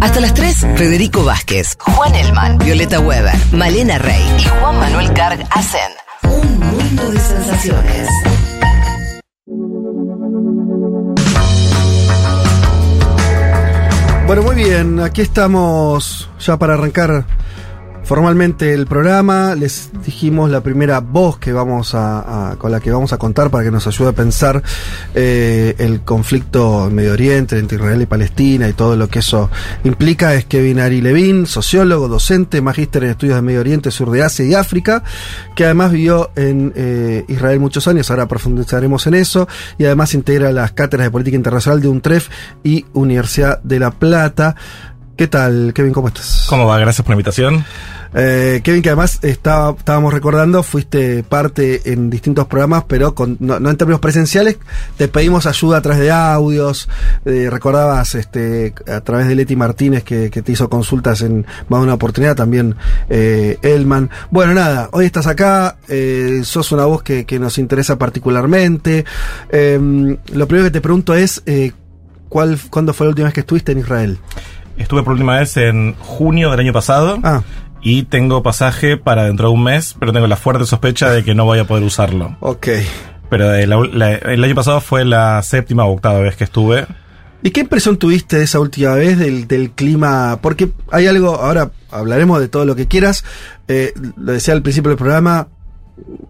Hasta las 3, Federico Vázquez, Juan Elman, Violeta Weber, Malena Rey y Juan Manuel Carg hacen un mundo de sensaciones. Bueno, muy bien, aquí estamos ya para arrancar formalmente el programa. Les dijimos la primera voz que vamos a, con la que vamos a contar para que nos ayude a pensar eh, el conflicto en Medio Oriente entre Israel y Palestina y todo lo que eso implica es Kevin Ari Levin, sociólogo, docente, magíster en estudios de Medio Oriente, sur de Asia y África, que además vivió en eh, Israel muchos años, ahora profundizaremos en eso, y además integra las cátedras de política internacional de UNTREF y Universidad de La Plata. ¿Qué tal, Kevin? ¿Cómo estás? ¿Cómo va? Gracias por la invitación. Eh, Kevin, que además estaba, estábamos recordando, fuiste parte en distintos programas, pero con, no, en términos presenciales, te pedimos ayuda a través de audios, eh, recordabas este, a través de Leti Martínez que, te hizo consultas en más de una oportunidad, también eh, Elman. Bueno, nada, hoy estás acá, eh, sos una voz que, que nos interesa particularmente. Em, lo primero que te pregunto es, ¿cuál, ¿cuándo fue la última vez que estuviste en Israel? Estuve por última vez en junio del año pasado. Ah y tengo pasaje para dentro de un mes, pero tengo la fuerte sospecha de que no voy a poder usarlo. Ok. Pero el año pasado fue la séptima o octava vez que estuve. ¿Y qué impresión tuviste de esa última vez del, del clima? Porque hay algo, ahora hablaremos de todo lo que quieras. Eh, lo decía al principio del programa,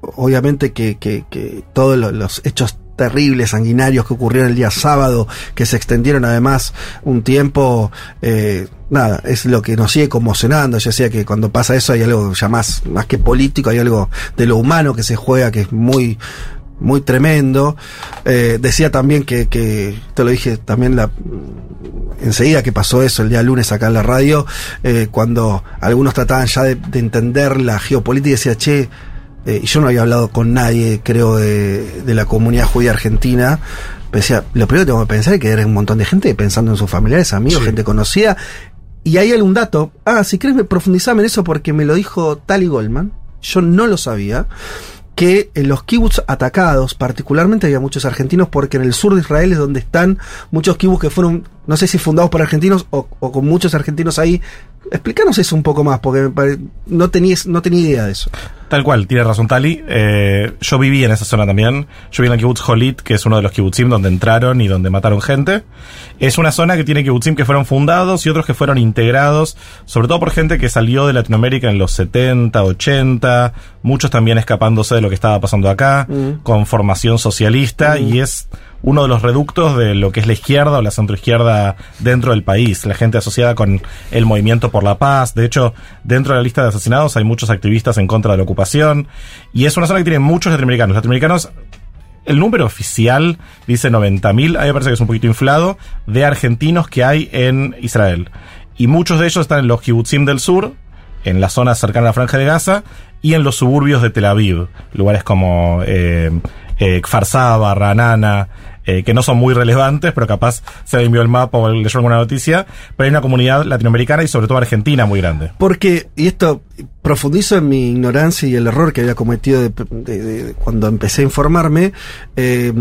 obviamente que, que, que todos los hechos terribles, sanguinarios que ocurrieron el día sábado, que se extendieron además un tiempo, eh, nada, es lo que nos sigue conmocionando. Yo decía que cuando pasa eso hay algo ya más, más que político, hay algo de lo humano que se juega que es muy, muy tremendo. Eh, decía también que, que, te lo dije también la, enseguida que pasó eso el día lunes acá en la radio, eh, cuando algunos trataban ya de, de entender la geopolítica y decía, che, eh, yo no había hablado con nadie, creo, de, de la comunidad judía argentina. Pensé, lo primero que tengo que pensar es que era un montón de gente pensando en sus familiares, amigos, gente conocida. Y hay algún dato. Ah, si querés profundizarme en eso porque me lo dijo Tali Goldman. Yo no lo sabía que en los kibbutz atacados, particularmente había muchos argentinos, porque en el sur de Israel es donde están muchos kibbutz que fueron, no sé si fundados por argentinos o, o con muchos argentinos ahí. Explícanos eso un poco más, porque no, tenías, no tenía idea de eso. Tal cual, tiene razón Tali. Eh, yo viví en esa zona también. Yo viví en el kibbutz Holit, que es uno de los kibbutzim donde entraron y donde mataron gente. Es una zona que tiene kibbutzim que fueron fundados y otros que fueron integrados, sobre todo por gente que salió de Latinoamérica en los 70, 80, muchos también escapándose de lo que estaba pasando acá, Mm. con formación socialista y es uno de los reductos de lo que es la izquierda o la centroizquierda dentro del país, la gente asociada con el movimiento por la paz. De hecho, dentro de la lista de asesinados hay muchos activistas en contra de la ocupación y es una zona que tiene muchos latinoamericanos. Latinoamericanos el número oficial dice 90.000, a mí me parece que es un poquito inflado, de argentinos que hay en Israel. Y muchos de ellos están en los kibbutzim del sur, en la zona cercana a la Franja de Gaza, y en los suburbios de Tel Aviv, lugares como eh, eh, Ranana, eh, que no son muy relevantes, pero capaz se envió el mapa o leyó alguna noticia, pero hay una comunidad latinoamericana y sobre todo argentina muy grande. Porque, y esto profundizo en mi ignorancia y el error que había cometido de, de, de, cuando empecé a informarme, eh,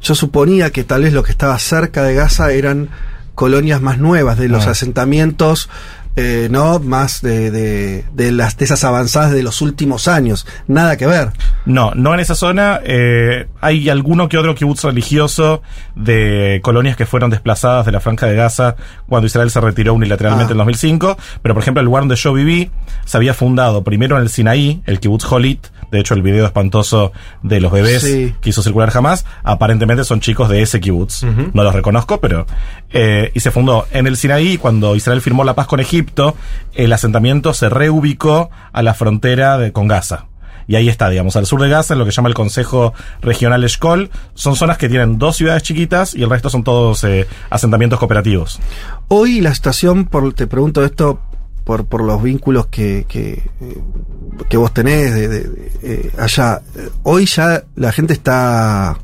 yo suponía que tal vez lo que estaba cerca de Gaza eran colonias más nuevas, de los Ah. asentamientos eh, no más de, de, de las de esas avanzadas de los últimos años nada que ver No, no en esa zona. eh, hay alguno que otro kibutz religioso de colonias que fueron desplazadas de la Franja de Gaza cuando Israel se retiró unilateralmente Ah. en 2005. Pero, por ejemplo, el lugar donde yo viví se había fundado primero en el Sinaí, el kibutz Holit. De hecho, el video espantoso de los bebés Sí. que hizo circular jamás, aparentemente son chicos de ese kibutz. No los reconozco, pero... eh, y se fundó en el Sinaí cuando Israel firmó la paz con Egipto, el asentamiento se reubicó a la frontera de, con Gaza. Y ahí está, digamos, al sur de Gaza, en lo que llama el Consejo Regional Eshkol, son zonas que tienen dos ciudades chiquitas y el resto son todos eh, asentamientos cooperativos. hoy la situación por te pregunto esto por, por los vínculos que, que, eh, que vos tenés de, de- de, eh, allá hoy ya la gente está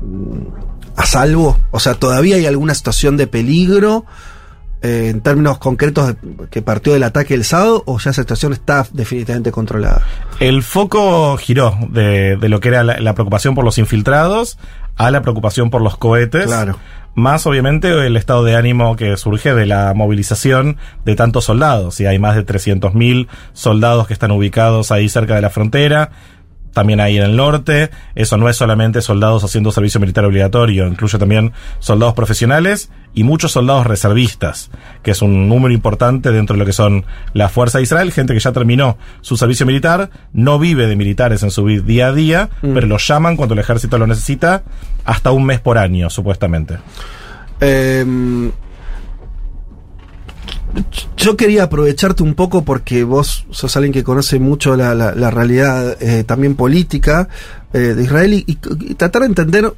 mm, a salvo o sea todavía hay alguna situación de peligro eh, en términos concretos que partió del ataque el sábado o ya esa situación está definitivamente controlada El foco giró de, de lo que era la, la preocupación por los infiltrados a la preocupación por los cohetes. Claro. Más obviamente el estado de ánimo que surge de la movilización de tantos soldados. Y hay más de 300.000 soldados que están ubicados ahí cerca de la frontera también ahí en el norte. Eso no es solamente soldados haciendo servicio militar obligatorio, incluye también soldados profesionales y muchos soldados reservistas, que es un número importante dentro de lo que son la Fuerza de Israel, gente que ya terminó su servicio militar, no vive de militares en su día a día, mm. pero los llaman cuando el ejército lo necesita, hasta un mes por año, supuestamente. Eh, yo quería aprovecharte un poco porque vos sos alguien que conoce mucho la, realidad eh, también política eh, de Israel y, tratar de entender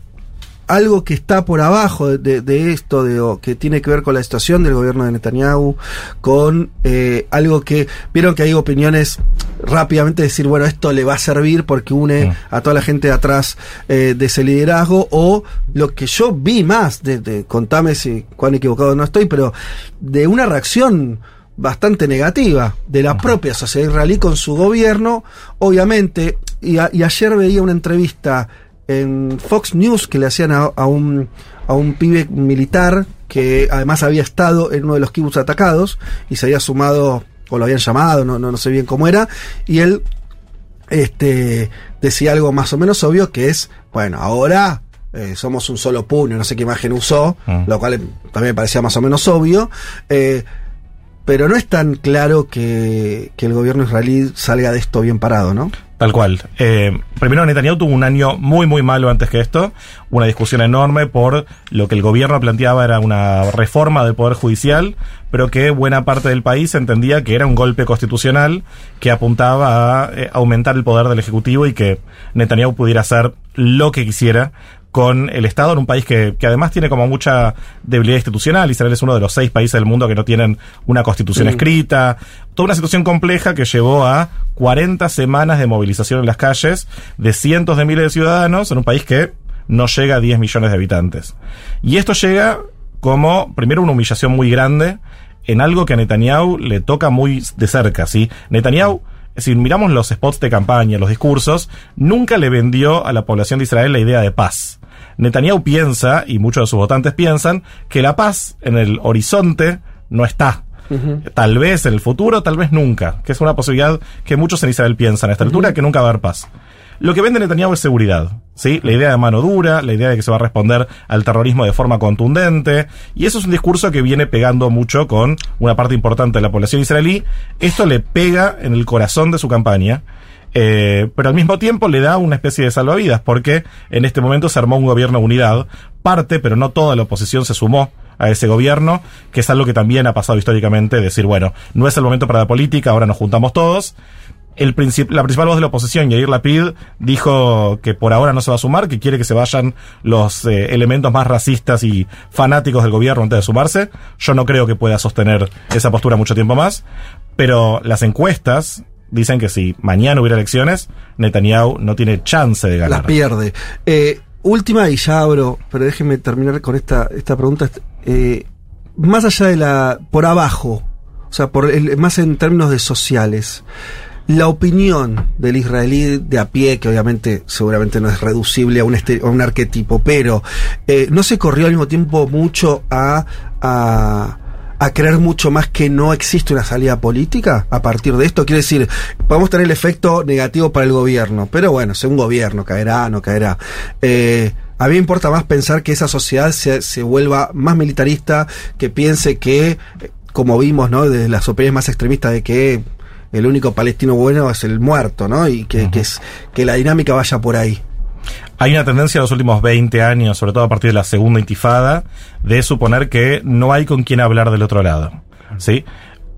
algo que está por abajo de, esto, de, que tiene que ver con la situación del gobierno de Netanyahu, con eh, algo que vieron que hay opiniones rápidamente decir, bueno, esto le va a servir porque une a toda la gente de atrás eh, de ese liderazgo, o lo que yo vi más, de, contame si cuán equivocado no estoy, pero de una reacción bastante negativa de la propia sociedad israelí con su gobierno, obviamente, y ayer veía una entrevista en Fox News que le hacían a, un, a un pibe militar que además había estado en uno de los kibbutz atacados y se había sumado, o lo habían llamado, no, no, sé bien cómo era, y él este, decía algo más o menos obvio que es, bueno, ahora eh, somos un solo puño, no sé qué imagen usó, mm. lo cual también me parecía más o menos obvio. Eh, pero no es tan claro que, que, el gobierno israelí salga de esto bien parado, ¿no? Tal cual. Eh, primero, Netanyahu tuvo un año muy, muy malo antes que esto. Una discusión enorme por lo que el gobierno planteaba era una reforma del Poder Judicial, pero que buena parte del país entendía que era un golpe constitucional que apuntaba a eh, aumentar el poder del Ejecutivo y que Netanyahu pudiera hacer lo que quisiera con el Estado en un país que, que, además tiene como mucha debilidad institucional. Israel es uno de los seis países del mundo que no tienen una constitución escrita. Toda una situación compleja que llevó a 40 semanas de movilización en las calles de cientos de miles de ciudadanos en un país que no llega a 10 millones de habitantes. Y esto llega como, primero, una humillación muy grande en algo que a Netanyahu le toca muy de cerca, ¿sí? Netanyahu si miramos los spots de campaña, los discursos, nunca le vendió a la población de Israel la idea de paz. Netanyahu piensa, y muchos de sus votantes piensan, que la paz en el horizonte no está. Tal vez en el futuro, tal vez nunca, que es una posibilidad que muchos en Israel piensan a esta altura, que nunca va a haber paz. Lo que vende Netanyahu es seguridad. ¿sí? La idea de mano dura, la idea de que se va a responder al terrorismo de forma contundente. Y eso es un discurso que viene pegando mucho con una parte importante de la población israelí. Esto le pega en el corazón de su campaña. Eh, pero al mismo tiempo le da una especie de salvavidas, porque en este momento se armó un gobierno de unidad. Parte, pero no toda la oposición se sumó a ese gobierno, que es algo que también ha pasado históricamente, decir, bueno, no es el momento para la política, ahora nos juntamos todos. El la principal voz de la oposición, Yair Lapid, dijo que por ahora no se va a sumar, que quiere que se vayan los eh, elementos más racistas y fanáticos del gobierno antes de sumarse. Yo no creo que pueda sostener esa postura mucho tiempo más, pero las encuestas dicen que si mañana hubiera elecciones, Netanyahu no tiene chance de ganar. La pierde. Eh, última y ya abro, pero déjenme terminar con esta, esta pregunta. Eh, más allá de la. por abajo, o sea, por más en términos de sociales. La opinión del israelí de a pie, que obviamente seguramente no es reducible a un, a un arquetipo, pero eh, no se corrió al mismo tiempo mucho a, a a creer mucho más que no existe una salida política a partir de esto. Quiere decir, podemos tener el efecto negativo para el gobierno, pero bueno, un gobierno, caerá, no caerá. Eh, a mí me importa más pensar que esa sociedad se, se vuelva más militarista, que piense que, como vimos, ¿no? Desde las opiniones más extremistas de que el único palestino bueno es el muerto, ¿no? Y que, que, es, que la dinámica vaya por ahí. Hay una tendencia en los últimos 20 años, sobre todo a partir de la segunda intifada, de suponer que no hay con quien hablar del otro lado. ¿Sí?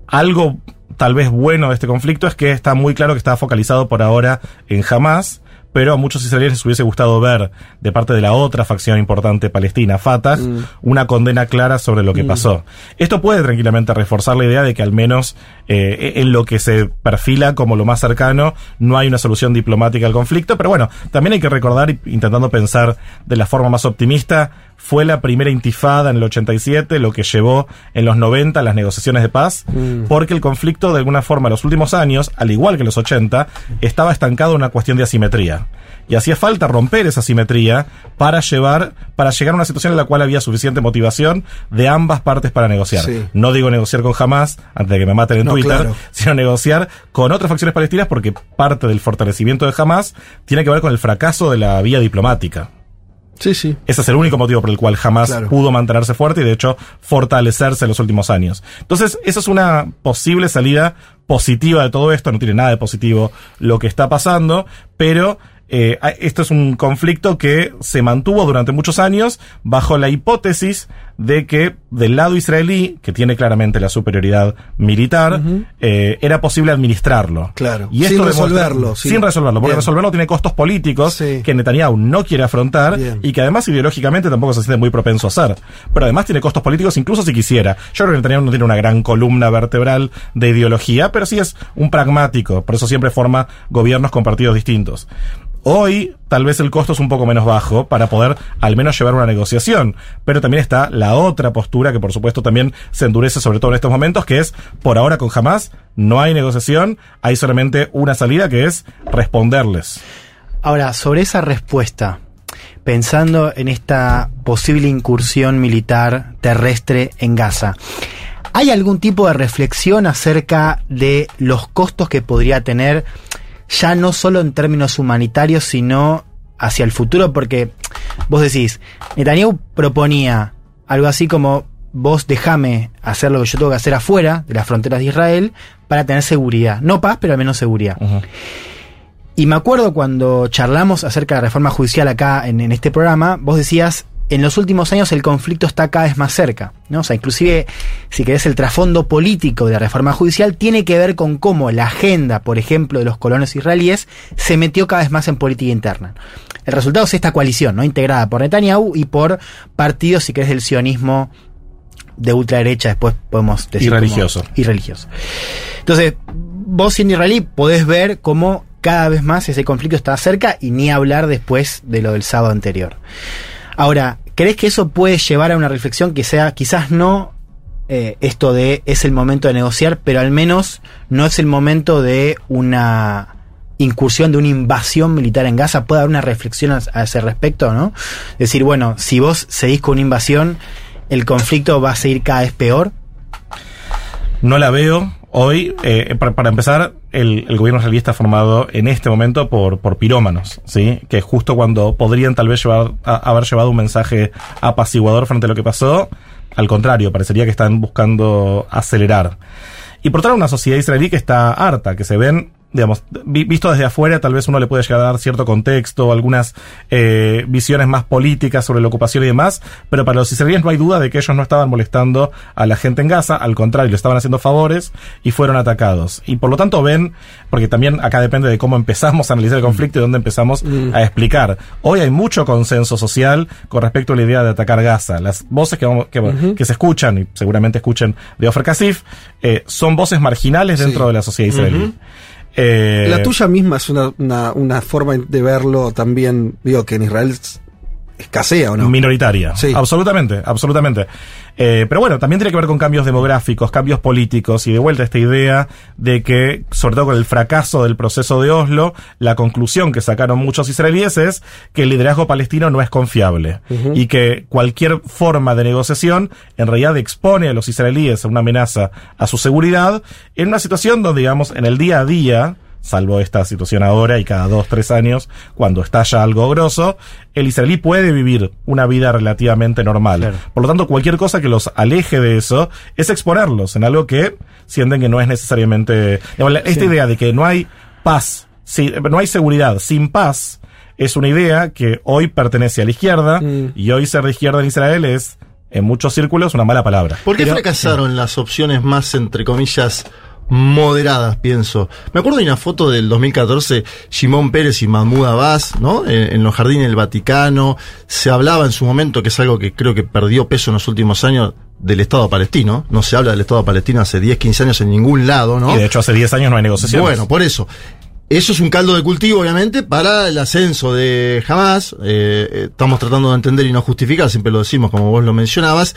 Algo tal vez bueno de este conflicto es que está muy claro que está focalizado por ahora en Hamas, pero a muchos israelíes les hubiese gustado ver de parte de la otra facción importante palestina, Fatah, mm. una condena clara sobre lo que mm. pasó. Esto puede tranquilamente reforzar la idea de que al menos eh, en lo que se perfila como lo más cercano no hay una solución diplomática al conflicto, pero bueno, también hay que recordar, intentando pensar de la forma más optimista, fue la primera intifada en el 87, lo que llevó en los 90 las negociaciones de paz, mm. porque el conflicto de alguna forma en los últimos años, al igual que en los 80, estaba estancado en una cuestión de asimetría. Y hacía falta romper esa simetría para llevar, para llegar a una situación en la cual había suficiente motivación de ambas partes para negociar. Sí. No digo negociar con Hamas, antes de que me maten en No, Twitter, claro. sino negociar con otras facciones palestinas porque parte del fortalecimiento de Hamas tiene que ver con el fracaso de la vía diplomática. Sí, sí. Ese es el único motivo por el cual jamás Claro. pudo mantenerse fuerte y de hecho fortalecerse en los últimos años. Entonces, esa es una posible salida positiva de todo esto. No tiene nada de positivo lo que está pasando, pero eh, a- esto es un conflicto que se mantuvo durante muchos años bajo la hipótesis de que del lado israelí, que tiene claramente la superioridad militar, eh, era posible administrarlo. Claro. Y Sin esto demuestra- resolverlo, sí. Sin resolverlo, porque Bien. resolverlo tiene costos políticos Sí. que Netanyahu no quiere afrontar Bien. y que además ideológicamente tampoco se siente muy propenso a hacer. Pero además tiene costos políticos incluso si quisiera. Yo creo que Netanyahu no tiene una gran columna vertebral de ideología, pero sí es un pragmático, por eso siempre forma gobiernos con partidos distintos. Hoy tal vez el costo es un poco menos bajo para poder al menos llevar una negociación, pero también está la otra postura que por supuesto también se endurece sobre todo en estos momentos, que es por ahora con Hamas no hay negociación, hay solamente una salida que es responderles. Ahora, sobre esa respuesta, pensando en esta posible incursión militar terrestre en Gaza, ¿hay algún tipo de reflexión acerca de los costos que podría tener, ya no solo en términos humanitarios, sino hacia el futuro? Porque vos decís, Netanyahu proponía algo así como vos dejame hacer lo que yo tengo que hacer afuera de las fronteras de Israel para tener seguridad. No paz, pero al menos seguridad. Y me acuerdo cuando charlamos acerca de reforma judicial acá en, en este programa, vos decías, en los últimos años el conflicto está cada vez más cerca, ¿no? O sea, inclusive, si querés, el trasfondo político de la reforma judicial tiene que ver con cómo la agenda, por ejemplo, de los colonos israelíes se metió cada vez más en política interna. El resultado es esta coalición, ¿no? Integrada por Netanyahu y por partidos, si querés, del sionismo de ultraderecha, después podemos decir. Y como- religioso. y religioso. Entonces, vos siendo israelí podés ver cómo cada vez más ese conflicto está cerca y ni hablar después de lo del sábado anterior. Ahora, ¿crees que eso puede llevar a una reflexión que sea quizás no eh, esto de es el momento de negociar, pero al menos no es el momento de una incursión, de una invasión militar en Gaza? ¿Puede haber una reflexión a, ese respecto, no? Decir, bueno, si vos seguís con una invasión, el conflicto va a seguir cada vez peor. No la veo. Hoy, eh, para empezar, el, el gobierno israelí está formado en este momento por, por pirómanos, ¿sí? Que justo cuando podrían tal vez llevar, haber llevado un mensaje apaciguador frente a lo que pasó, al contrario, parecería que están buscando acelerar. Y por otra una sociedad israelí que está harta, que se ven, digamos, vi- visto desde afuera, tal vez uno le puede llegar a dar cierto contexto, algunas eh, visiones más políticas sobre la ocupación y demás, pero para los israelíes no hay duda de que ellos no estaban molestando a la gente en Gaza, al contrario, le estaban haciendo favores y fueron atacados. Y por lo tanto ven, porque también acá depende de cómo empezamos a analizar el conflicto y dónde empezamos a explicar. Hoy hay mucho consenso social con respecto a la idea de atacar Gaza. Las voces que, vamos- que, que se escuchan, y seguramente escuchen de Ofer Kasif, eh, son voces marginales dentro Sí. de la sociedad israelí. Eh, La tuya misma es una, una, una forma de verlo también, digo, que en Israel escasea o no. Minoritaria. Sí. Absolutamente, absolutamente. Eh, pero bueno, también tiene que ver con cambios demográficos, cambios políticos y de vuelta esta idea de que, sobre todo con el fracaso del proceso de Oslo, la conclusión que sacaron muchos israelíes es que el liderazgo palestino no es confiable y que cualquier forma de negociación en realidad expone a los israelíes a una amenaza a su seguridad en una situación donde, digamos, en el día a día, salvo esta situación ahora y cada dos, tres años, cuando estalla algo grosso, el israelí puede vivir una vida relativamente normal. Claro. Por lo tanto, cualquier cosa que los aleje de eso es exponerlos en algo que sienten que no es necesariamente... digamos, Esta idea de que no hay paz, si- no hay seguridad sin paz, es una idea que hoy pertenece a la izquierda y hoy ser de izquierda en Israel es, en muchos círculos, una mala palabra. ¿Por qué Pero- fracasaron las opciones más, entre comillas, moderadas, pienso? Me acuerdo de una foto del 2014, Shimon Pérez y Mahmoud Abbas, ¿no? En, en los jardines del Vaticano. Se hablaba en su momento, que es algo que creo que perdió peso en los últimos años, del Estado palestino. No se habla del Estado palestino hace 10, 15 años en ningún lado, ¿no? Y de hecho hace 10 años no hay negociaciones. Bueno, por eso. Eso es un caldo de cultivo, obviamente, para el ascenso de Hamas. Eh, eh, estamos tratando de entender y no justificar, siempre lo decimos como vos lo mencionabas.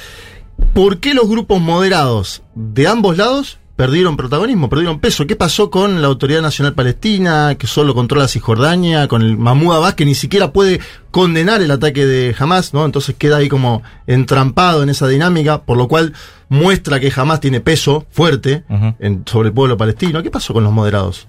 ¿Por qué los grupos moderados de ambos lados perdieron protagonismo, perdieron peso. ¿Qué pasó con la Autoridad Nacional Palestina, que solo controla Cisjordania, con el Mahmoud Abbas, que ni siquiera puede condenar el ataque de Hamas, ¿no? Entonces queda ahí como entrampado en esa dinámica, por lo cual muestra que Hamas tiene peso fuerte en- sobre el pueblo palestino. ¿Qué pasó con los moderados?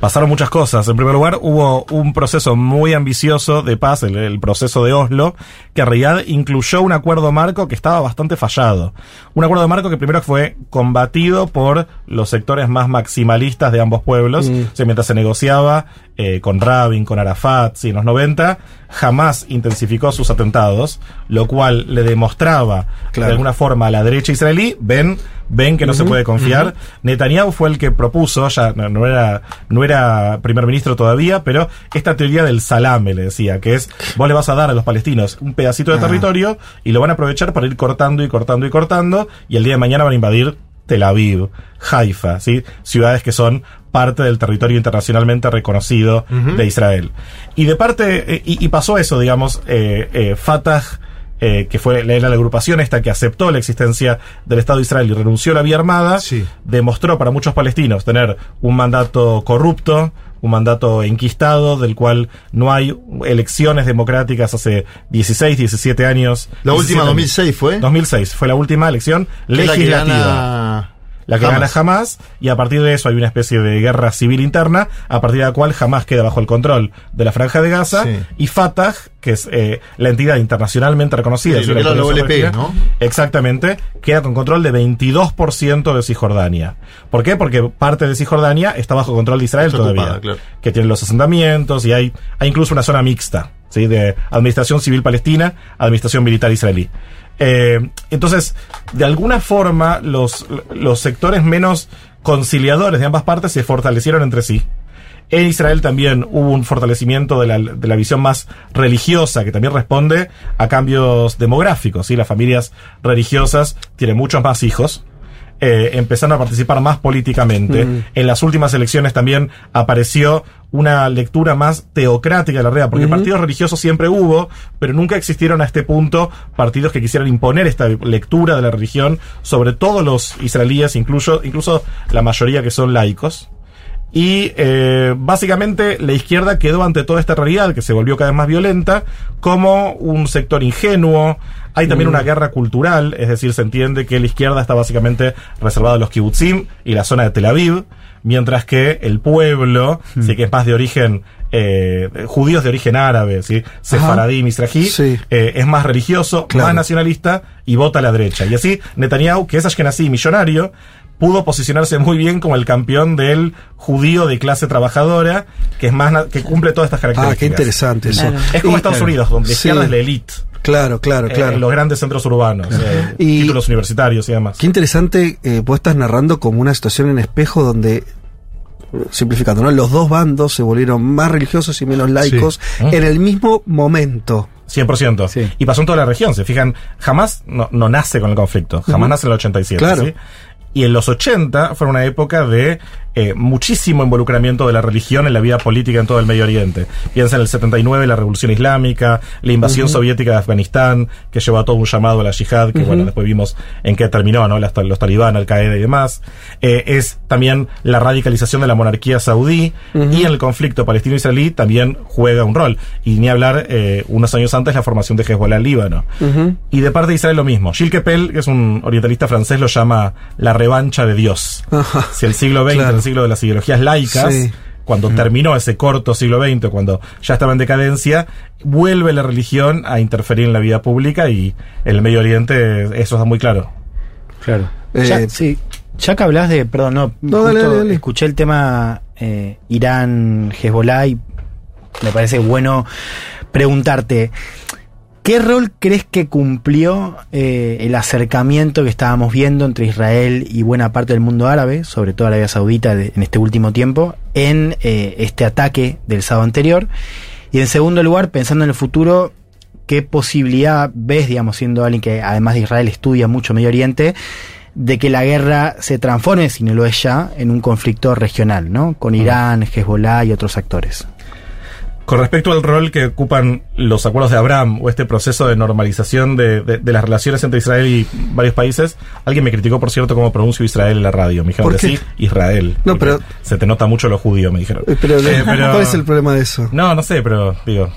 Pasaron muchas cosas. En primer lugar, hubo un proceso muy ambicioso de paz, el, el proceso de Oslo, que en realidad incluyó un acuerdo marco que estaba bastante fallado. Un acuerdo marco que primero fue combatido por los sectores más maximalistas de ambos pueblos. Mm. O sea, mientras se negociaba eh, con Rabin, con Arafat, sí, en los 90, jamás intensificó sus atentados, lo cual le demostraba Claro. de alguna forma a la derecha israelí, ven, ven que no se puede confiar. Netanyahu fue el que propuso, ya no, no era, no era primer ministro todavía, pero esta teoría del salame le decía, que es, vos le vas a dar a los palestinos un pedacito de Ah. territorio y lo van a aprovechar para ir cortando y cortando y cortando, y el día de mañana van a invadir Tel Aviv, Haifa, ¿sí? ciudades que son parte del territorio internacionalmente reconocido de Israel. Y de parte, eh, y, y pasó eso, digamos, eh, eh, Fatah, eh, que fue era la agrupación esta que aceptó la existencia del Estado de Israel y renunció a la vía armada, Sí. demostró para muchos palestinos tener un mandato corrupto, un mandato enquistado, del cual no hay elecciones democráticas hace 16, 17 años. La 17 última años. 2006 fue. 2006 fue la última elección legislativa. La que Hamas. gana Hamas, y a partir de eso hay una especie de guerra civil interna, a partir de la cual Hamas queda bajo el control de la Franja de Gaza, Sí. y Fatah, que es eh, la entidad internacionalmente reconocida, Sí, es la OLP, ¿no? Exactamente, queda con control de 22% de Cisjordania. ¿Por qué? Porque parte de Cisjordania está bajo control de Israel Está todavía, ocupada, claro. que tiene los asentamientos y hay, hay incluso una zona mixta, ¿sí? De administración civil palestina, administración militar israelí. Eh, entonces, de alguna forma, los, los sectores menos conciliadores de ambas partes se fortalecieron entre sí. En Israel también hubo un fortalecimiento de la, de la visión más religiosa, que también responde a cambios demográficos. ¿sí? Las familias religiosas tienen muchos más hijos. Eh, empezaron a participar más políticamente. En las últimas elecciones también apareció una lectura más teocrática de la realidad, porque partidos religiosos siempre hubo, pero nunca existieron a este punto partidos que quisieran imponer esta lectura de la religión sobre todos los israelíes, incluso, incluso la mayoría que son laicos. Y eh, básicamente la izquierda quedó ante toda esta realidad que se volvió cada vez más violenta como un sector ingenuo. Hay también una guerra cultural, es decir, se entiende que la izquierda está básicamente reservada a los kibutzim y la zona de Tel Aviv, mientras que el pueblo, sí que es más de origen eh, judíos de origen árabe, ¿sí? sefaradí, misrají, Sí. eh, es más religioso, Claro. más nacionalista y vota a la derecha. Y así Netanyahu, que es ashkenazí millonario, pudo posicionarse muy bien como el campeón del judío de clase trabajadora, que es más que cumple todas estas Ah, características. qué interesante eso. Claro. Es como Y- Estados Unidos, donde Sí. izquierda es la elite. Claro, claro, eh, claro. en los grandes centros urbanos, eh, Y- títulos universitarios y demás. Qué interesante, eh, vos estás narrando como una situación en espejo donde, eh, simplificando, ¿no? Los dos bandos se volvieron más religiosos y menos laicos Ah. en el mismo momento. 100%. Sí. Y pasó en toda la región. Se fijan, jamás no, no nace con el conflicto. Jamás nace en el 87. Claro. ¿sí? Y en los 80 fue una época de eh, muchísimo involucramiento de la religión en la vida política en todo el Medio Oriente. Piensa en el 79, la Revolución Islámica, la invasión soviética de Afganistán, que llevó a todo un llamado a la yihad, que bueno, después vimos en qué terminó, ¿no? Los talibán, Al Qaeda y demás. Eh, es también la radicalización de la monarquía saudí y en el conflicto palestino-israelí también juega un rol. Y ni hablar, eh, unos años antes, la formación de Hezbollah en Líbano. Y de parte de Israel lo mismo. Gilles Kepel, que es un orientalista francés, lo llama la revancha de Dios. Ajá. Si el siglo XX, Claro. el siglo de las ideologías laicas, Sí. cuando terminó ese corto siglo XX, cuando ya estaba en decadencia, vuelve la religión a interferir en la vida pública y en el Medio Oriente eso está muy claro. Claro. Eh, ya, sí. Ya que hablas de, perdón, no, No, justo dale, dale, dale. escuché el tema eh, Irán, Hezbollah y me parece bueno preguntarte, ¿qué rol crees que cumplió eh, el acercamiento que estábamos viendo entre Israel y buena parte del mundo árabe, sobre todo Arabia Saudita de- en este último tiempo, en eh, este ataque del sábado anterior? Y en segundo lugar, pensando en el futuro, ¿qué posibilidad ves, digamos, siendo alguien que además de Israel estudia mucho Medio Oriente, de que la guerra se transforme, si no lo es ya, en un conflicto regional, ¿no? Con Irán, Hezbollah y otros actores. Con respecto al rol que ocupan los acuerdos de Abraham o este proceso de normalización de, de- de las relaciones entre Israel y varios países, alguien me criticó, por cierto, cómo pronuncio Israel en la radio. Me dijeron sí, Israel. No, pero- Se te nota mucho lo judío, me dijeron. Eh, Pero, Eh, pero- ¿cuál es el problema de eso? No, no sé, pero digo.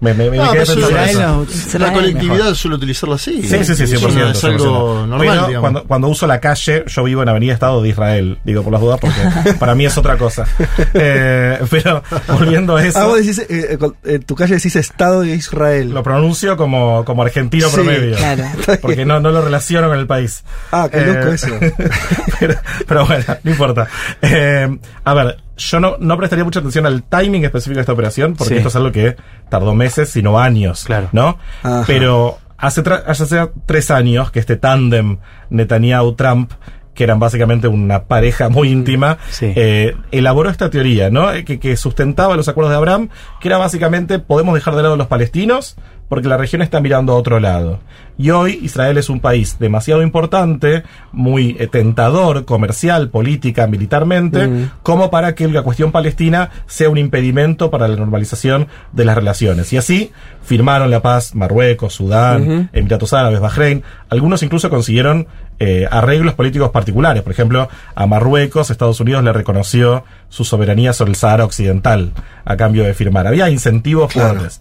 Me, me, me No, quedé pero pensando Israel eso. La Israel colectividad suele utilizarlo así. Sí, sí, sí, Eso 100%. no es algo 100%. normal, Pero cuando, cuando uso la calle, yo vivo en Avenida Estado de Israel. Digo por las dudas porque para mí es otra cosa. Eh, pero volviendo a eso. Ah, vos decís, eh, eh, en tu calle decís Estado de Israel. Lo pronuncio como, como argentino Sí, promedio. claro. Porque no, no lo relaciono con el país. Ah, qué loco eso. pero, pero bueno, no importa. Eh, a ver, yo no, no prestaría mucha atención al timing específico de esta operación, porque Sí. esto es algo que tardó meses, sino años. Claro. ¿No? Ajá. Pero hace, hace tres años que este tándem Netanyahu-Trump que eran básicamente una pareja muy íntima, Sí. eh, elaboró esta teoría, ¿no? Eh, Que, que sustentaba los acuerdos de Abraham, que era básicamente podemos dejar de lado a los palestinos porque la región está mirando a otro lado. Y hoy Israel es un país demasiado importante, muy eh, tentador, comercial, política, militarmente, como para que la cuestión palestina sea un impedimento para la normalización de las relaciones. Y así firmaron la paz Marruecos, Sudán, Emiratos Árabes, Bahrein. Algunos incluso consiguieron eh, arreglos políticos particulares. Por ejemplo, a Marruecos, Estados Unidos le reconoció su soberanía sobre el Sahara Occidental a cambio de firmar. Había incentivos Claro. fuertes.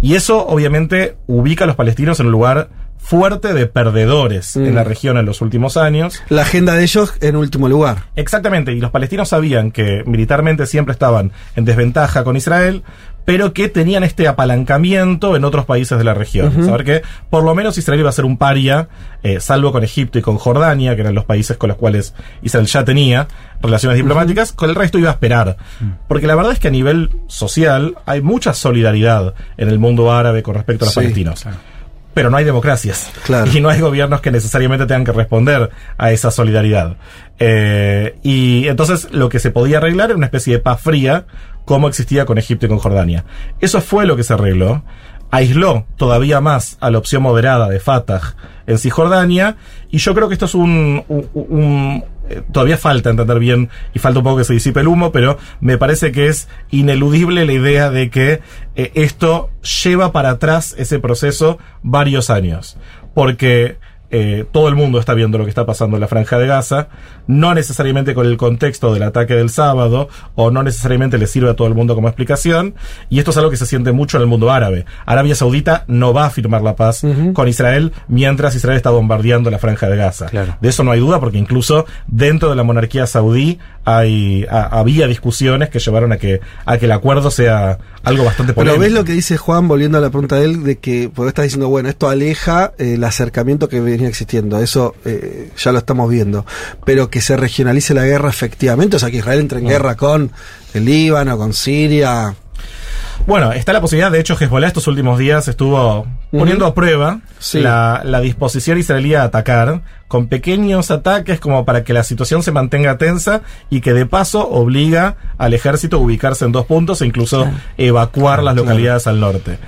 Y eso obviamente ubica a los palestinos en un lugar fuerte de perdedores Mm. en la región en los últimos años. La agenda de ellos en último lugar. Exactamente, y los palestinos sabían que militarmente siempre estaban en desventaja con Israel, pero que tenían este apalancamiento en otros países de la región. Saber que por lo menos Israel iba a ser un paria, eh, salvo con Egipto y con Jordania, que eran los países con los cuales Israel ya tenía relaciones diplomáticas, con el resto iba a esperar. Porque la verdad es que a nivel social hay mucha solidaridad en el mundo árabe con respecto a los Sí, palestinos. Pero no hay democracias. Claro. Y no hay gobiernos que necesariamente tengan que responder a esa solidaridad. Eh, y entonces lo que se podía arreglar era una especie de paz fría, como existía con Egipto y con Jordania. Eso fue lo que se arregló. Aisló todavía más a la opción moderada de Fatah en Cisjordania. Y yo creo que esto es un, un- un- eh, todavía falta entender bien y falta un poco que se disipe el humo, pero me parece que es ineludible la idea de que eh, esto lleva para atrás ese proceso varios años. Porque eh, todo el mundo está viendo lo que está pasando en la franja de Gaza, no necesariamente con el contexto del ataque del sábado, o no necesariamente le sirve a todo el mundo como explicación, y esto es algo que se siente mucho en el mundo árabe. Arabia Saudita no va a firmar la paz con Israel mientras Israel está bombardeando la franja de Gaza. Claro. De eso no hay duda, porque incluso dentro de la monarquía saudí hay, a- había discusiones que llevaron a que, a que el acuerdo sea algo bastante Pero polémico. ves lo que dice Juan, volviendo a la pregunta de él, de que, porque estás diciendo, bueno, esto aleja eh, el acercamiento que venía existiendo, eso eh, ya lo estamos viendo, pero que se regionalice la guerra efectivamente, o sea, que Israel entre en guerra con el Líbano, con Siria. Bueno, está la posibilidad, de hecho, Hezbollah estos últimos días estuvo poniendo a prueba Sí. la, la disposición israelí a atacar con pequeños ataques como para que la situación se mantenga tensa y que de paso obliga al ejército a ubicarse en dos puntos e incluso evacuar las Claro. localidades al norte.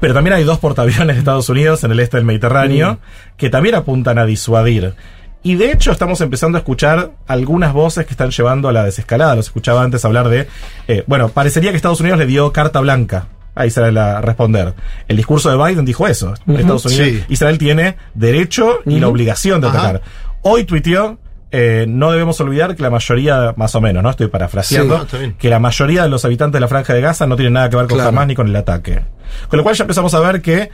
Pero también hay dos portaaviones de Estados Unidos en el este del Mediterráneo que también apuntan a disuadir. Y de hecho estamos empezando a escuchar algunas voces que están llevando a la desescalada. Los escuchaba antes hablar de... eh, bueno, parecería que Estados Unidos le dio carta blanca a Israel a responder. El discurso de Biden dijo eso. Estados Unidos, Sí. Israel tiene derecho y la obligación de Ajá. atacar. Hoy tuiteó... eh, no debemos olvidar que la mayoría, más o menos, ¿no? Estoy parafraseando, Sí, que la mayoría de los habitantes de la franja de Gaza no tienen nada que ver con Claro. Hamas ni con el ataque. Con lo cual ya empezamos a ver que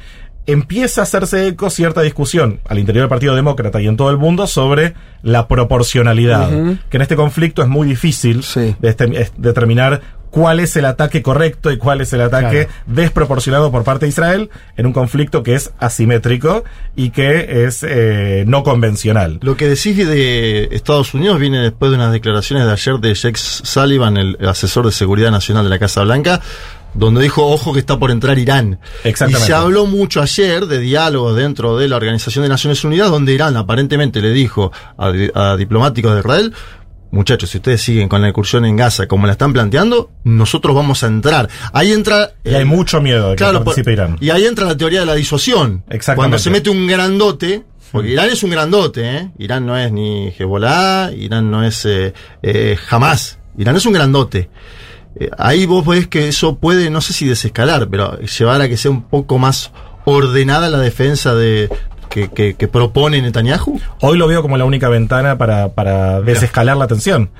empieza a hacerse eco cierta discusión al interior del Partido Demócrata y en todo el mundo sobre la proporcionalidad. Que en este conflicto es muy difícil Sí. de este- es determinar cuál es el ataque correcto y cuál es el ataque Claro. desproporcionado por parte de Israel en un conflicto que es asimétrico y que es eh, no convencional. Lo que decís de Estados Unidos viene después de unas declaraciones de ayer de Jake Sullivan, el asesor de seguridad nacional de la Casa Blanca, donde dijo, ojo que está por entrar Irán. Exactamente. Y se habló mucho ayer de diálogos dentro de la Organización de Naciones Unidas, donde Irán aparentemente le dijo a, di- a diplomáticos de Israel, muchachos, si ustedes siguen con la incursión en Gaza como la están planteando, nosotros vamos a entrar. Ahí entra... Y hay eh, mucho miedo de que Claro, participe por- Irán. y ahí entra la teoría de la disociación. Exactamente. Cuando se mete un grandote, porque Irán es un grandote, ¿eh? Irán no es ni Hezbollah, Irán no es eh, eh, Hamas, Irán es un grandote. eh, ahí vos ves que eso puede, no sé si desescalar, pero llevar a que sea un poco más ordenada la defensa de que, que- que propone Netanyahu. Hoy lo veo como la única ventana para, para desescalar la tensión.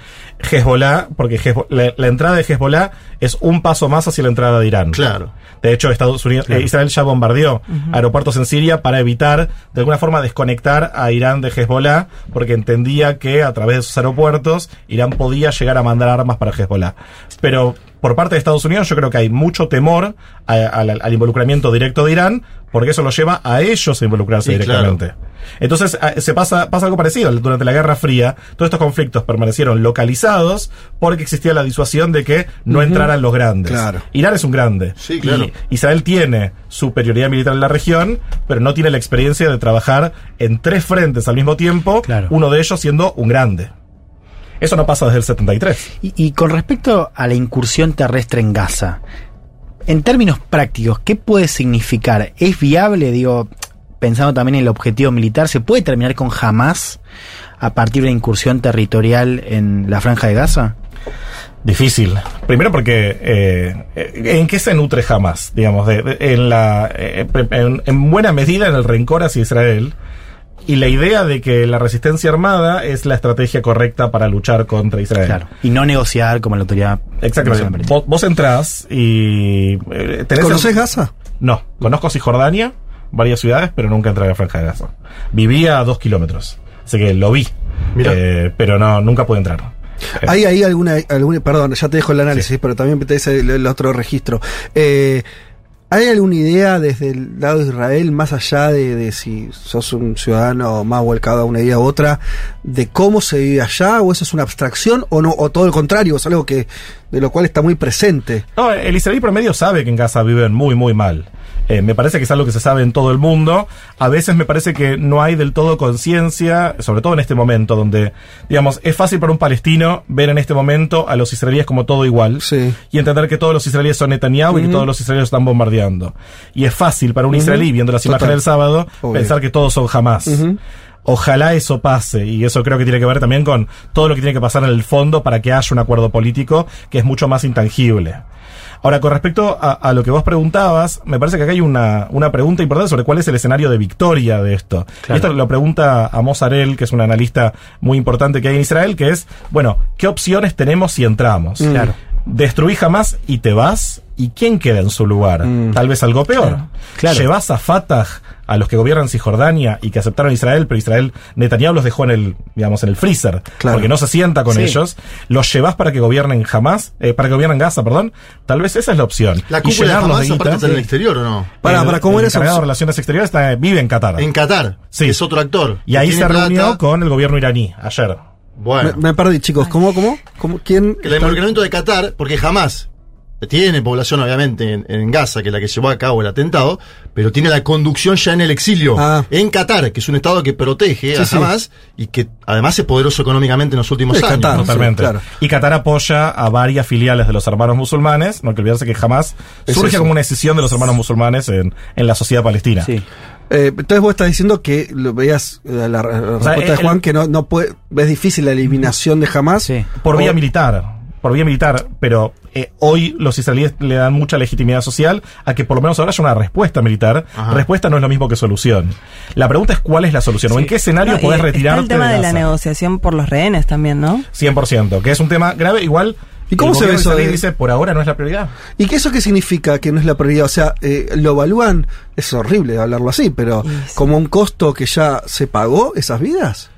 Hezbollah, porque Hezbo- la, la entrada de Hezbollah es un paso más hacia la entrada de Irán. Claro. De hecho, Estados Unidos, eh, Israel ya bombardeó aeropuertos en Siria para evitar, de alguna forma, desconectar a Irán de Hezbollah, porque entendía que a través de esos aeropuertos Irán podía llegar a mandar armas para Hezbollah. Pero por parte de Estados Unidos, yo creo que hay mucho temor a- al, al involucramiento directo de Irán, porque eso lo lleva a ellos a involucrarse directamente. Entonces a- se pasa, pasa algo parecido. Durante la Guerra Fría, todos estos conflictos permanecieron localizados porque existía la disuasión de que no entraran los grandes. Claro. Irán es un grande. Sí, claro. Y Israel tiene superioridad militar en la región, pero no tiene la experiencia de trabajar en tres frentes al mismo tiempo, Claro. uno de ellos siendo un grande. Eso no pasa desde el 73. Y, y con respecto a la incursión terrestre en Gaza, en términos prácticos, ¿qué puede significar? ¿Es viable, digo, pensando también en el objetivo militar, se puede terminar con Hamas a partir de la incursión territorial en la franja de Gaza? Difícil. Primero porque eh, ¿en qué se nutre jamás? Digamos, de- de- en la eh, en, en buena medida en el rencor hacia Israel y la idea de que la resistencia armada es la estrategia correcta para luchar contra Israel. Claro. Y no negociar como la autoridad. Exactamente. Vos, vos entrás y eh, tenés ¿Conoces el- Gaza? No, conozco Cisjordania, varias ciudades, pero nunca entré a la franja de Gaza. Vivía a dos kilómetros, así que lo vi, eh, pero no, nunca pude entrar. ¿Hay ahí alguna, alguna, perdón, ya te dejo el análisis, pero también te dice el, el otro registro. Eh, ¿Hay alguna idea desde el lado de Israel, más allá de, de si sos un ciudadano más volcado a una idea u otra, de cómo se vive allá, o eso es una abstracción, o no, o todo lo contrario, es algo que, de lo cual está muy presente? No, el israelí promedio sabe que en Gaza viven muy, muy mal. Eh, me parece que es algo que se sabe en todo el mundo. A veces me parece que no hay del todo conciencia, sobre todo en este momento, donde, digamos, es fácil para un palestino ver en este momento a los israelíes como todo igual Sí. y entender que todos los israelíes son Netanyahu y que todos los israelíes están bombardeando. Y es fácil para un israelí, viendo las Total. imágenes del sábado, Obvio. pensar que todos son jamás. Ojalá eso pase, y eso creo que tiene que ver también con todo lo que tiene que pasar en el fondo para que haya un acuerdo político que es mucho más intangible. Ahora, con respecto a, a lo que vos preguntabas, me parece que acá hay una, una pregunta importante sobre cuál es el escenario de victoria de esto. Y esto lo pregunta a Mozarel, que es un analista muy importante que hay en Israel, que es, bueno, ¿qué opciones tenemos si entramos? Claro. Destruí jamás y te vas, ¿y quién queda en su lugar? Tal vez algo peor. Claro. Llevas a Fatah, a los que gobiernan Cisjordania y que aceptaron a Israel, pero Israel, Netanyahu los dejó en el, digamos, en el freezer, Claro. porque no se sienta con Sí. ellos. Los llevas para que gobiernen jamás, eh, para que gobiernen Gaza, perdón. Tal vez esa es la opción. La Y cúpula de Hamas de aparte guita. está en el exterior o no? Para, El- para, ¿cómo el encargado de? Relaciones Exteriores está, vive en Qatar. En Qatar, Sí. es otro actor. y ahí se plata. reunió con el gobierno iraní ayer. Bueno, Me, me perdí, chicos. ¿Cómo, cómo? ¿Cómo? ¿Quién? el involucramiento de Qatar, porque jamás tiene población obviamente en, en Gaza, que es la que llevó a cabo el atentado, pero tiene la conducción ya en el exilio, Ah. en Qatar, que es un estado que protege Sí, a sí. Hamas y que además es poderoso económicamente en los últimos Es años. Totalmente. sí, claro. Y Qatar apoya a varias filiales de los hermanos musulmanes. No hay que olvidarse que jamás Es surge eso. como una decisión de los hermanos musulmanes en, en la sociedad palestina. Sí. Eh, entonces vos estás diciendo que lo veías eh, la, la respuesta de el- Juan que no, no puede, ves difícil la eliminación de Hamas. Sí. Por vía militar. Por vía militar. Pero eh, hoy los israelíes le dan mucha legitimidad social a que por lo menos ahora haya una respuesta militar. Ajá. Respuesta no es lo mismo que solución. La pregunta es cuál es la solución o en qué escenario No, podés retirarte el tema de, la negociación por los rehenes también, ¿no? 100%, que es un tema grave. Igual. ¿Y cómo se ve eso de- dice, por ahora no es la prioridad. ¿Y qué eso qué significa que no es la prioridad? O sea, eh, lo evalúan, es horrible hablarlo así, pero como un costo que ya se pagó esas vidas.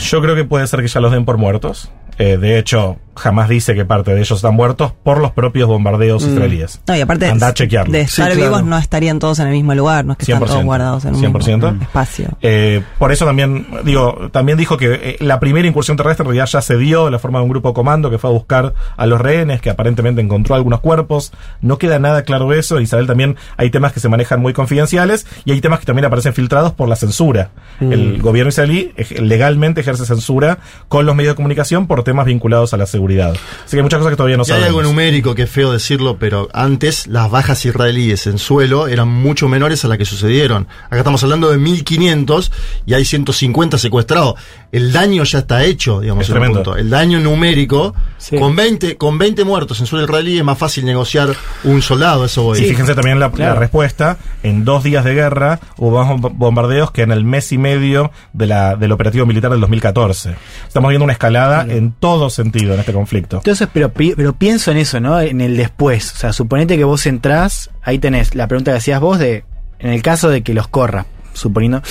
Yo creo que puede ser que ya los den por muertos. Eh, de hecho, jamás dice que parte de ellos están muertos por los propios bombardeos israelíes. No, y aparte Andá a chequearlo. de Sí, estar claro. vivos no estarían todos en el mismo lugar, no es que están 100%, todos guardados en un 100%. mismo espacio. Eh, por eso también, digo, también dijo que eh, la primera incursión terrestre en realidad ya se dio de la forma de un grupo comando que fue a buscar a los rehenes, que aparentemente encontró algunos cuerpos. No queda nada claro de eso. En Israel también hay temas que se manejan muy confidenciales y hay temas que también aparecen filtrados por la censura. El gobierno israelí legalmente ejerce censura con los medios de comunicación por temas vinculados a la seguridad. Seguridad. Así que hay muchas cosas que todavía no Y hay sabemos. algo numérico que es feo decirlo, pero antes las bajas israelíes en suelo eran mucho menores a las que sucedieron. Acá estamos hablando de 1500 y hay 150 secuestrados. El daño ya está hecho, digamos, Es en un punto. El daño numérico, Sí. con 20 con 20 muertos en suelo israelí es más fácil negociar un soldado, eso voy. Y fíjense también la, claro. la respuesta. En dos días de guerra hubo más bom- bombardeos que en el mes y medio de la, del operativo militar del 2014. Estamos viendo una escalada en todo sentido en este conflicto. Entonces, pero, pero pienso en eso, ¿no? En el después. O sea, suponete que vos entrás, ahí tenés la pregunta que hacías vos de, en el caso de que los corra, suponiendo,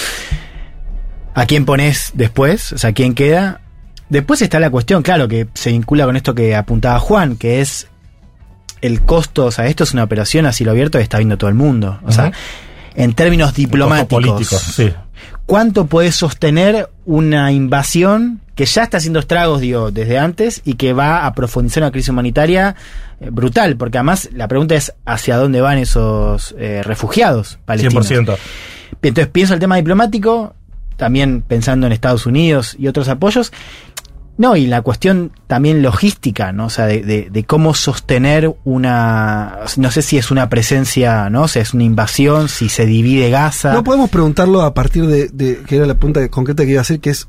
¿a quién ponés después? O sea, ¿quién queda? Después está la cuestión, claro, que se vincula con esto que apuntaba Juan, que es el costo, o sea, esto es una operación a cielo abierto que está viendo todo el mundo. O sea, en términos diplomáticos, político, sí. ¿cuánto puede sostener una invasión que ya está haciendo estragos, digo, desde antes y que va a profundizar una crisis humanitaria eh, brutal? Porque además la pregunta es hacia dónde van esos eh, refugiados palestinos. 100%. Entonces pienso el tema diplomático, también pensando en Estados Unidos y otros apoyos. No, y la cuestión también logística, ¿no? O sea, de, de- de cómo sostener una, no sé si es una presencia, ¿no? O sea, es una invasión, si se divide Gaza. No podemos preguntarlo a partir de, de- que era la pregunta concreta que iba a hacer, que es,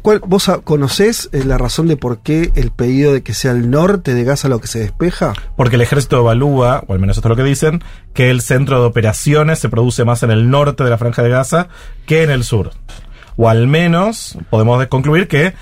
¿cuál, ¿vos conocés eh, la razón de por qué el pedido de que sea el norte de Gaza lo que se despeja? Porque el ejército evalúa, o al menos esto es lo que dicen, que el centro de operaciones se produce más en el norte de la franja de Gaza que en el sur. O al menos podemos de- concluir que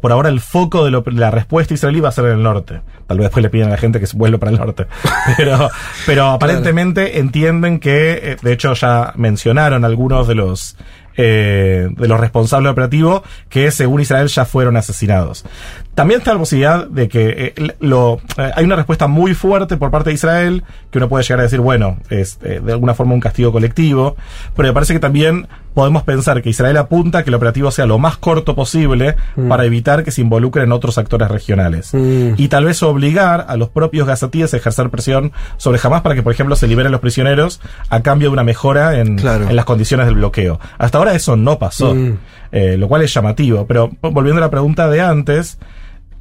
por ahora el foco de lo- la respuesta israelí va a ser en el norte. Tal vez después le piden a la gente que se vuelva para el norte. Pero, pero aparentemente entienden que, eh, de hecho ya mencionaron algunos de los eh, de los responsables operativos que según Israel ya fueron asesinados. También está la posibilidad de que eh, lo, eh, hay una respuesta muy fuerte por parte de Israel que uno puede llegar a decir, bueno, es eh, de alguna forma un castigo colectivo, pero me parece que también podemos pensar que Israel apunta a que el operativo sea lo más corto posible para evitar que se involucren otros actores regionales. Mm. Y tal vez obligar a los propios gazatíes a ejercer presión sobre Hamas para que, por ejemplo, se liberen los prisioneros a cambio de una mejora en, Claro. en las condiciones del bloqueo. Hasta ahora eso no pasó, Mm. eh, lo cual es llamativo. Pero volviendo a la pregunta de antes,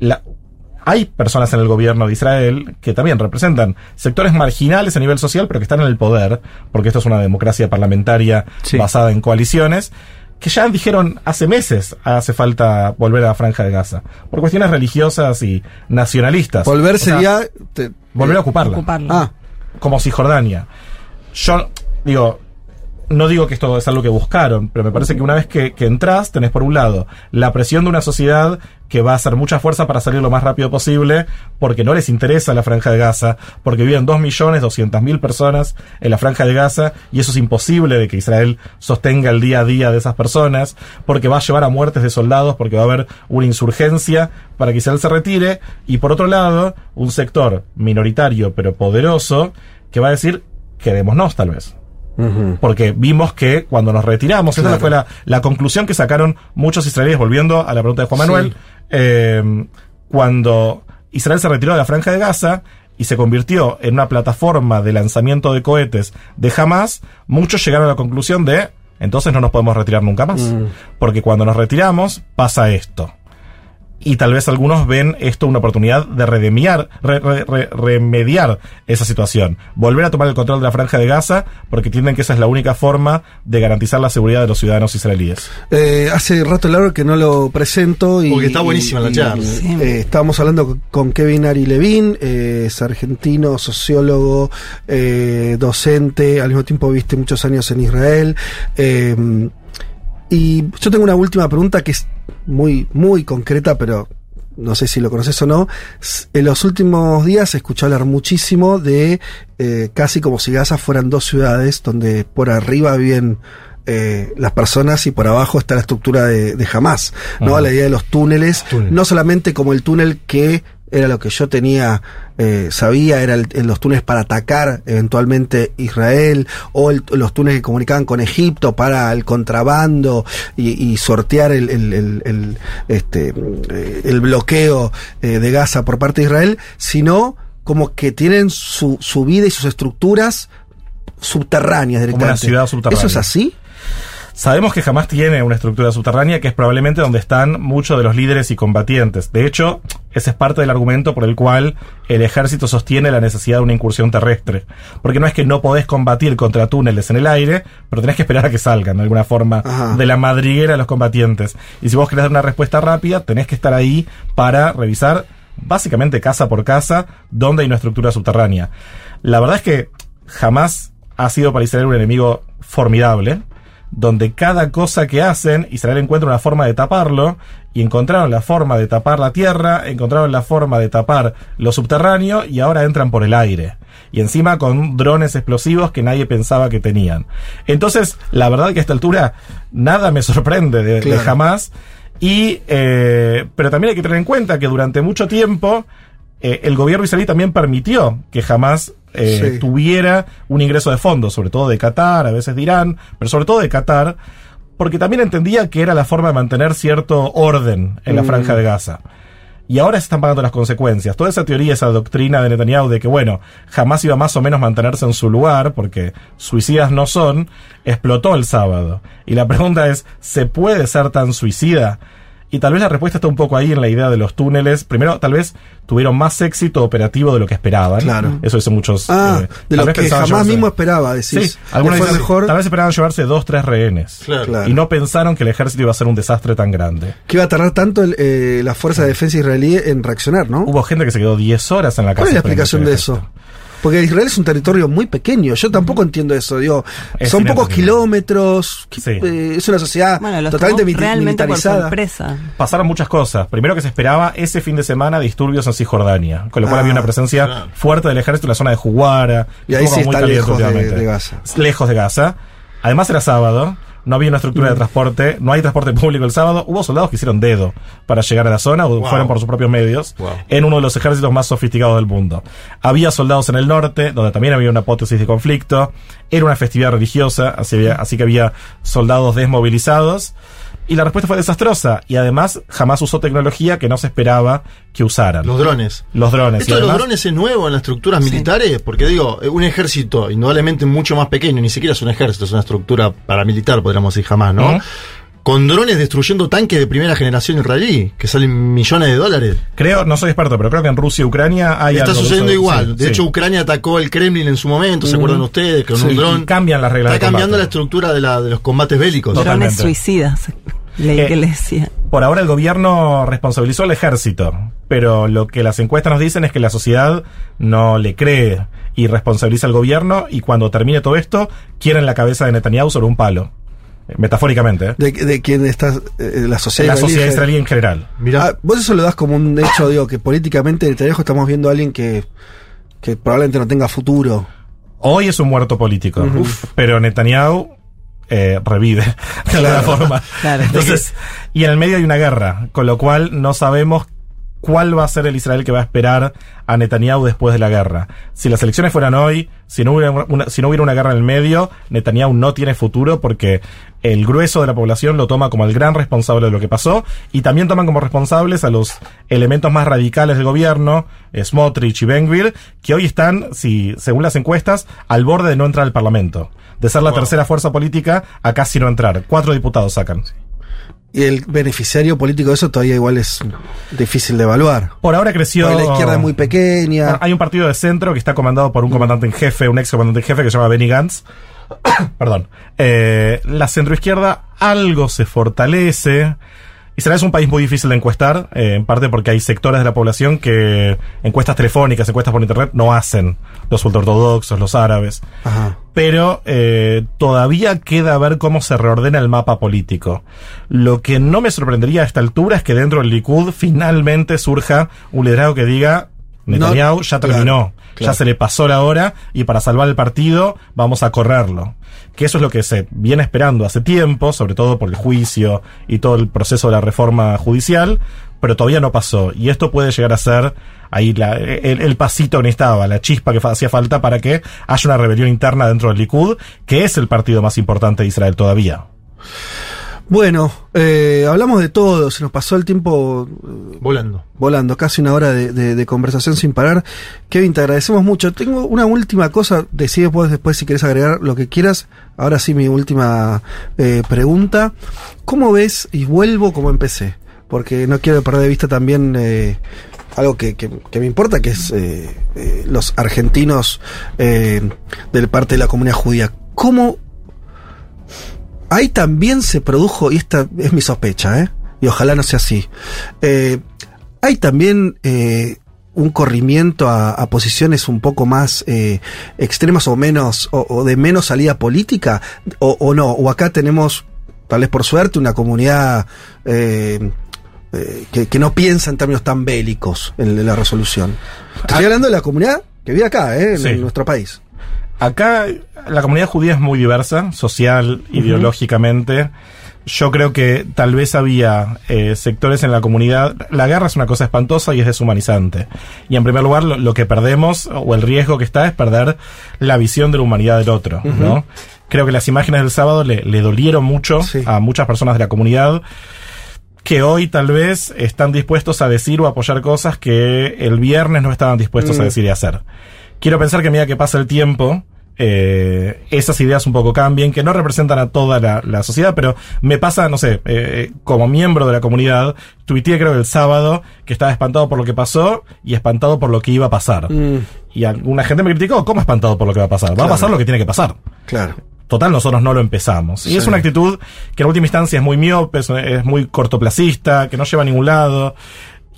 la- hay personas en el gobierno de Israel que también representan sectores marginales a nivel social, pero que están en el poder, porque esto es una democracia parlamentaria Sí. basada en coaliciones, que ya dijeron hace meses hace falta volver a la franja de Gaza, por cuestiones religiosas y nacionalistas. Volver O sea, sería... te- volver a ocuparla Ocuparlo. Ah, como Cisjordania. Yo digo, no digo que esto es algo que buscaron, pero me parece que una vez que, entras, tenés por un lado la presión de una sociedad que va a hacer mucha fuerza para salir lo más rápido posible, porque no les interesa la franja de Gaza, porque viven 2.200.000 personas en la franja de Gaza, y eso es imposible de que Israel sostenga el día a día de esas personas, porque va a llevar a muertes de soldados, porque va a haber una insurgencia para que Israel se retire, y por otro lado, un sector minoritario pero poderoso que va a decir, quedémonos tal vez. Porque vimos que cuando nos retiramos, esa fue la, la conclusión que sacaron muchos israelíes, volviendo a la pregunta de Juan Manuel, eh, cuando Israel se retiró de la franja de Gaza y se convirtió en una plataforma de lanzamiento de cohetes de Hamas, muchos llegaron a la conclusión de, entonces no nos podemos retirar nunca más. Mm. Porque cuando nos retiramos, pasa esto. Y tal vez algunos ven esto una oportunidad de redemiar, re- re- re- remediar esa situación. Volver a tomar el control de la franja de Gaza, porque entienden que esa es la única forma de garantizar la seguridad de los ciudadanos israelíes. Eh, hace rato largo que no lo presento y Porque está buenísima la charla. eh, estábamos hablando con- con Kevin Ari Levin, eh, es argentino, sociólogo, eh, docente, al mismo tiempo viste muchos años en Israel. eh, y yo tengo una última pregunta que es muy, muy concreta, pero no sé si lo conoces o no. En los últimos días se escuchó hablar muchísimo de eh, casi como si Gaza fueran dos ciudades donde por arriba viven eh, las personas y por abajo está la estructura de, de Hamas, ¿no? Ajá. La idea de los túneles, Túnel. no solamente como el túnel que era lo que yo tenía, eh, sabía, era el- en los túneles para atacar eventualmente Israel, o el- los túneles que comunicaban con Egipto para el contrabando y, y sortear el, el- el- el, este, el bloqueo eh, de Gaza por parte de Israel, sino como que tienen su, su vida y sus estructuras subterráneas Como una directamente. ciudad subterránea. ¿Eso es así? Sabemos que jamás tiene una estructura subterránea que es probablemente donde están muchos de los líderes y combatientes. De hecho, ese es parte del argumento por el cual el ejército sostiene la necesidad de una incursión terrestre. Porque no es que no podés combatir contra túneles en el aire, pero tenés que esperar a que salgan de alguna forma Ajá. de la madriguera a los combatientes. Y si vos querés dar una respuesta rápida, tenés que estar ahí para revisar básicamente casa por casa donde hay una estructura subterránea. La verdad es que jamás ha sido para Israel un enemigo formidable, donde cada cosa que hacen, Israel encuentra una forma de taparlo, y encontraron la forma de tapar la tierra, encontraron la forma de tapar lo subterráneo, y ahora entran por el aire. Y encima con drones explosivos que nadie pensaba que tenían. Entonces, la verdad que a esta altura nada me sorprende de, jamás. Y, eh, pero también hay que tener en cuenta que durante mucho tiempo eh, el gobierno israelí también permitió que jamás eh, Sí. tuviera un ingreso de fondos, sobre todo de Qatar, a veces de Irán, pero sobre todo de Qatar, porque también entendía que era la forma de mantener cierto orden en la Mm. franja de Gaza. Y ahora se están pagando las consecuencias. Toda esa teoría, esa doctrina de Netanyahu de que, bueno, jamás iba más o menos mantenerse en su lugar, porque suicidas no son, explotó el sábado. Y la pregunta es, ¿se puede ser tan suicida? Y tal vez la respuesta está un poco ahí en la idea de los túneles. Primero, tal vez tuvieron más éxito operativo de lo que esperaban. Claro. Eso dicen muchos. Ah, eh, de lo que pensaban jamás llevarse- mismo esperaba, decís. Sí, algunos dicen, mejor tal vez esperaban llevarse dos, tres rehenes. Claro. Claro. Y no pensaron que el ejército iba a ser un desastre tan grande. que iba a tardar tanto el, eh, la Fuerza de Defensa israelí en reaccionar, ¿no? Hubo gente que se quedó 10 horas en la casa. ¿Cuál es la explicación de eso? ejército. Porque Israel es un territorio muy pequeño. Yo tampoco entiendo eso. Digo, Es son pocos kilómetros. que- Sí. eh, es una sociedad Bueno, totalmente por militarizada. sorpresa. Pasaron muchas cosas. Primero que se esperaba ese fin de semana disturbios en Cisjordania, con lo cual Ah, había una presencia claro. fuerte del ejército en la zona de Juguara. Y ahí sí muy está caliente lejos de- de Gaza. Lejos de Gaza. Además era sábado, no había una estructura de transporte, no hay transporte público el sábado. Hubo soldados que hicieron dedo para llegar a la zona, o Wow. fueron por sus propios medios, Wow. en uno de los ejércitos más sofisticados del mundo. Había soldados en el norte, donde también había una hipótesis de conflicto. Era una festividad religiosa, así, había- así que había soldados desmovilizados. Y la respuesta fue desastrosa. Y además jamás usó tecnología que no se esperaba que usaran. Los drones. Los drones. Esto Y de los drones es nuevo en las estructuras militares, porque digo, eh, un ejército indudablemente mucho más pequeño, ni siquiera es un ejército, es una estructura paramilitar, podríamos decir jamás, ¿no? Con drones destruyendo tanques de primera generación israelí, que salen millones de dólares. Creo, no soy experto, pero creo que en Rusia y Ucrania hay Está algo sucediendo igual. Sí, de sí. hecho, Ucrania atacó el Kremlin en su momento, ¿se acuerdan ustedes? Con Sí, un dron. cambian las reglas Está de cambiando la estructura de, la, de los combates bélicos. Drones Totalmente. Leí Eh, decía. Por ahora el gobierno responsabilizó al ejército, pero lo que las encuestas nos dicen es que la sociedad no le cree y responsabiliza al gobierno y cuando termine todo esto quieren la cabeza de Netanyahu sobre un palo. Eh, Metafóricamente, ¿eh? De, de quién está eh, la sociedad la sociedad israelí. israelí en general. Mirá, Ah, vos eso lo das como un hecho, digo, que políticamente en Netanyahu estamos viendo a alguien que, que probablemente no tenga futuro. Hoy es un muerto político, pero Netanyahu eh, revive de alguna forma. Claro. Entonces, y en el medio hay una guerra, con lo cual no sabemos cuál va a ser el Israel que va a esperar a Netanyahu después de la guerra. Si las elecciones fueran hoy, si no hubiera una, si no hubiera una guerra en el medio, Netanyahu no tiene futuro porque el grueso de la población lo toma como el gran responsable de lo que pasó y también toman como responsables a los elementos más radicales del gobierno, eh, Smotrich y Ben-Gvir, que hoy están, si, según las encuestas, al borde de no entrar al Parlamento. De ser la tercera fuerza política a casi no entrar. Cuatro diputados sacan. Y el beneficiario político de eso todavía igual es difícil de evaluar. Por ahora creció. Porque la izquierda es muy pequeña. Bueno, hay un partido de centro que está comandado por un comandante en jefe, un ex comandante en jefe que se llama Benny Gantz. Perdón. Eh, la centroizquierda algo se fortalece. Israel es un país muy difícil de encuestar, eh, en parte porque hay sectores de la población que encuestas telefónicas, encuestas por internet, no hacen. Los ultraortodoxos, los árabes. Ajá. Pero eh, todavía queda ver cómo se reordena el mapa político. Lo que no me sorprendería a esta altura es que dentro del Likud finalmente surja un liderazgo que diga Netanyahu No, ya terminó, claro. ya se le pasó la hora y para salvar el partido vamos a correrlo. Que eso es lo que se viene esperando hace tiempo, sobre todo por el juicio y todo el proceso de la reforma judicial, pero todavía no pasó. Y esto puede llegar a ser ahí la- el, el pasito que necesitaba, la chispa que hacía falta para que haya una rebelión interna dentro del Likud, que es el partido más importante de Israel todavía. Bueno, eh, hablamos de todo, se nos pasó el tiempo eh, Volando. volando, casi una hora de, de- de conversación sin parar. Kevin, te agradecemos mucho. Tengo una última cosa, decide después, después si quieres agregar lo que quieras. Ahora sí, mi última eh, pregunta. ¿Cómo ves, y vuelvo como empecé, porque no quiero perder de vista también eh, algo que, que- que me importa, que es eh, eh, los argentinos eh, del parte de la comunidad judía. ¿Cómo ahí también se produjo, y esta es mi sospecha, ¿eh? y ojalá no sea así, eh, hay también eh, un corrimiento a, a posiciones un poco más eh, extremas o menos, o, o de menos salida política, o, o no, o acá tenemos, tal vez por suerte, una comunidad eh, eh, que, que no piensa en términos tan bélicos en, en la resolución. Estoy hablando de la comunidad que vive acá, ¿eh? en, Sí. en nuestro país. Acá la comunidad judía es muy diversa, social, ideológicamente. Yo creo que tal vez había eh, sectores en la comunidad. La guerra es una cosa espantosa y es deshumanizante. Y en primer lugar, lo, lo que perdemos, o el riesgo que está, es perder la visión de la humanidad del otro, ¿no? Creo que las imágenes del sábado le, le dolieron mucho Sí. a muchas personas de la comunidad que hoy tal vez están dispuestos a decir o apoyar cosas que el viernes no estaban dispuestos a decir y hacer. Quiero pensar que a medida que pasa el tiempo, eh, esas ideas un poco cambien, que no representan a toda la, la sociedad, pero me pasa, no sé, eh, como miembro de la comunidad, tuiteé creo el sábado que estaba espantado por lo que pasó y espantado por lo que iba a pasar. Mm, Y alguna gente me criticó, ¿cómo espantado por lo que va a pasar? Va Claro. a pasar lo que tiene que pasar. claro. Total, nosotros no lo empezamos. Y Sí. es una actitud que en última instancia es muy miope, es, es muy cortoplacista, que no lleva a ningún lado.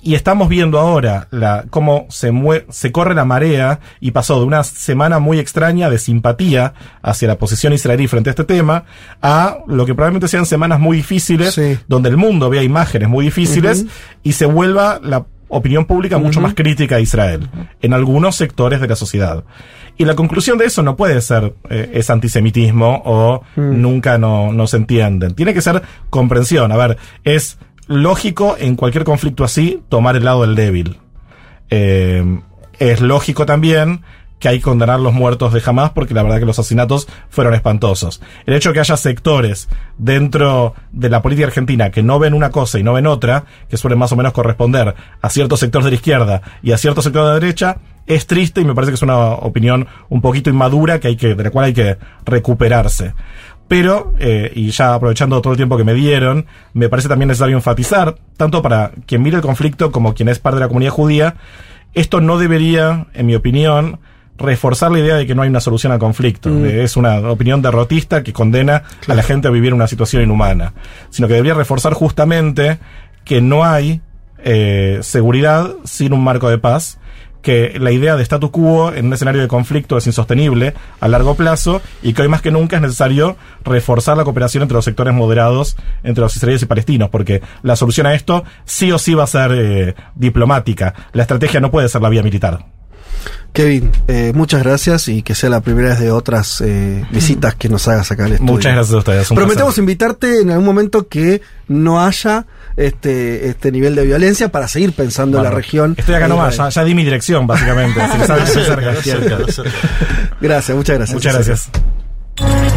Y estamos viendo ahora la, cómo se, mue- se corre la marea y pasó de una semana muy extraña de simpatía hacia la posición israelí frente a este tema a lo que probablemente sean semanas muy difíciles, Sí. donde el mundo vea imágenes muy difíciles y se vuelva la opinión pública mucho más crítica a Israel en algunos sectores de la sociedad. Y la conclusión de eso no puede ser eh, es antisemitismo o nunca no, no se entienden. Tiene que ser comprensión. A ver, es lógico en cualquier conflicto así tomar el lado del débil. Eh, es lógico también que hay que condenar los muertos de Hamas porque la verdad que los asesinatos fueron espantosos. El hecho de que haya sectores dentro de la política argentina que no ven una cosa y no ven otra, que suelen más o menos corresponder a ciertos sectores de la izquierda y a ciertos sectores de la derecha, es triste y me parece que es una opinión un poquito inmadura que hay que, de la cual hay que recuperarse. Pero, eh, y ya aprovechando todo el tiempo que me dieron, me parece también necesario enfatizar, tanto para quien mire el conflicto como quien es parte de la comunidad judía, esto no debería, en mi opinión, reforzar la idea de que no hay una solución al conflicto. Eh, Es una opinión derrotista que condena a la gente a vivir una situación inhumana. Sino que debería reforzar justamente que no hay eh, seguridad sin un marco de paz que la idea de statu quo en un escenario de conflicto es insostenible a largo plazo y que hoy más que nunca es necesario reforzar la cooperación entre los sectores moderados entre los israelíes y palestinos, porque la solución a esto sí o sí va a ser eh, diplomática. La estrategia no puede ser la vía militar. Kevin, eh, muchas gracias y que sea la primera vez de otras eh, visitas que nos hagas acá al estudio. Muchas gracias a ustedes. un Prometemos placer. invitarte en algún momento que no haya este, este nivel de violencia para seguir pensando en la región. Estoy acá de nomás, ya, ya di mi dirección, básicamente. cerca. Cerca, cerca. Gracias, muchas gracias. Muchas gracias.